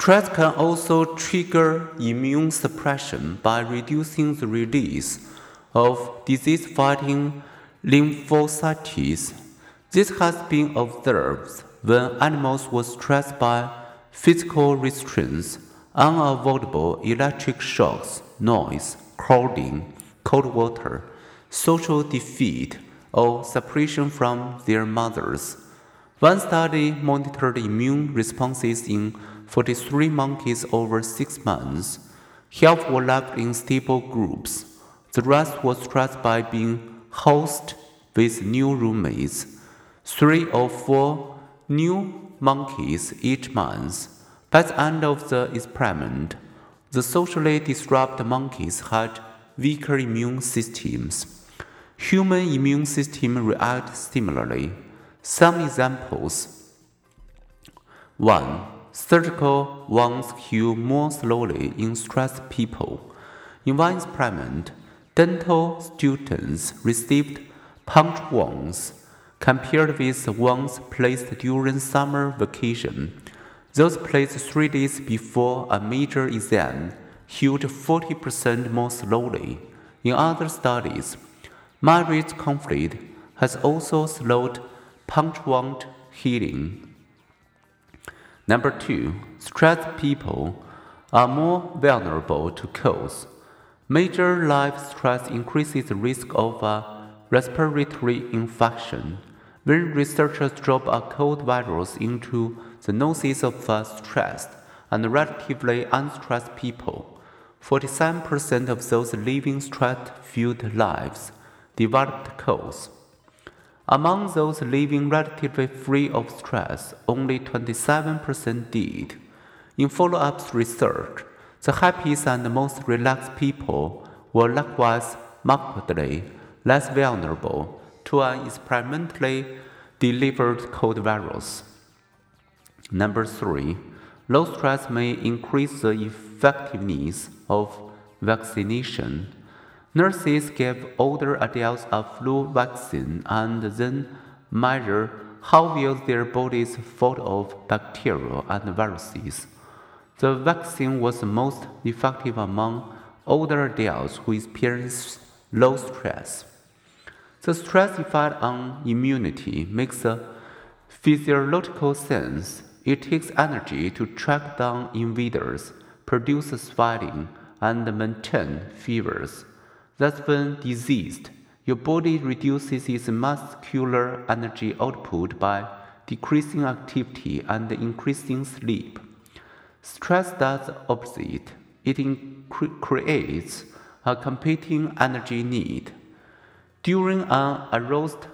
Stress can also trigger immune suppression by reducing the release of disease fighting lymphocytes. This has been observed when animals were stressed by physical restraints, unavoidable electric shocks, noise, crowding, cold water, social defeat, or separation from their mothers. One study monitored immune responses in 43 monkeys over six months. Half were left in stable groups. The rest were stressed by being housed with new roommates. Three or four new monkeys each month. By the end of the experiment, the socially disrupted monkeys had weaker immune systems. Human immune system react similarly. Some examples 1. Surgical wounds heal more slowly in stressed people. In one experiment, dental students received punch wounds compared with the ones placed during summer vacation. Those placed three days before a major exam healed 40% more slowly. In other studies, marriage conflict has also slowed punch wound healing. Number two, stressed people are more vulnerable to colds. Major life stress increases the risk of a respiratory infection. When researchers drop a cold virus into the noses of stressed and relatively unstressed people, 47% of those living stress filled lives developed colds. Among those living relatively free of stress, only 27% did. In follow up research, the happiest and most relaxed people were likewise markedly less vulnerable to an experimentally delivered cold virus. Number three, low stress may increase the effectiveness of vaccination. Nurses give older adults a flu vaccine and then measure how well their bodies fought off bacteria and viruses. The vaccine was most effective among older adults who experienced low stress. The stress effect on immunity makes a physiological sense. It takes energy to track down invaders, produce sweating, and maintain fevers. That's when diseased, your body reduces its muscular energy output by decreasing activity and increasing sleep. Stress does the opposite. It creates a competing energy need. During an aroused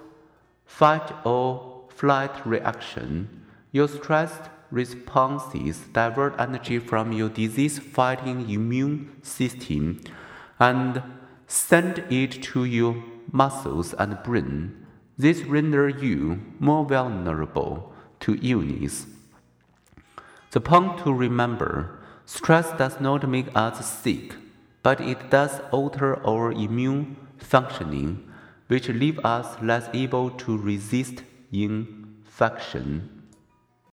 fight or flight reaction, your stress responses divert energy from your disease fighting immune system and send it to your muscles and brain. This renders you more vulnerable to illness. The point to remember stress does not make us sick, but it does alter our immune functioning, which leave us less able to resist infection.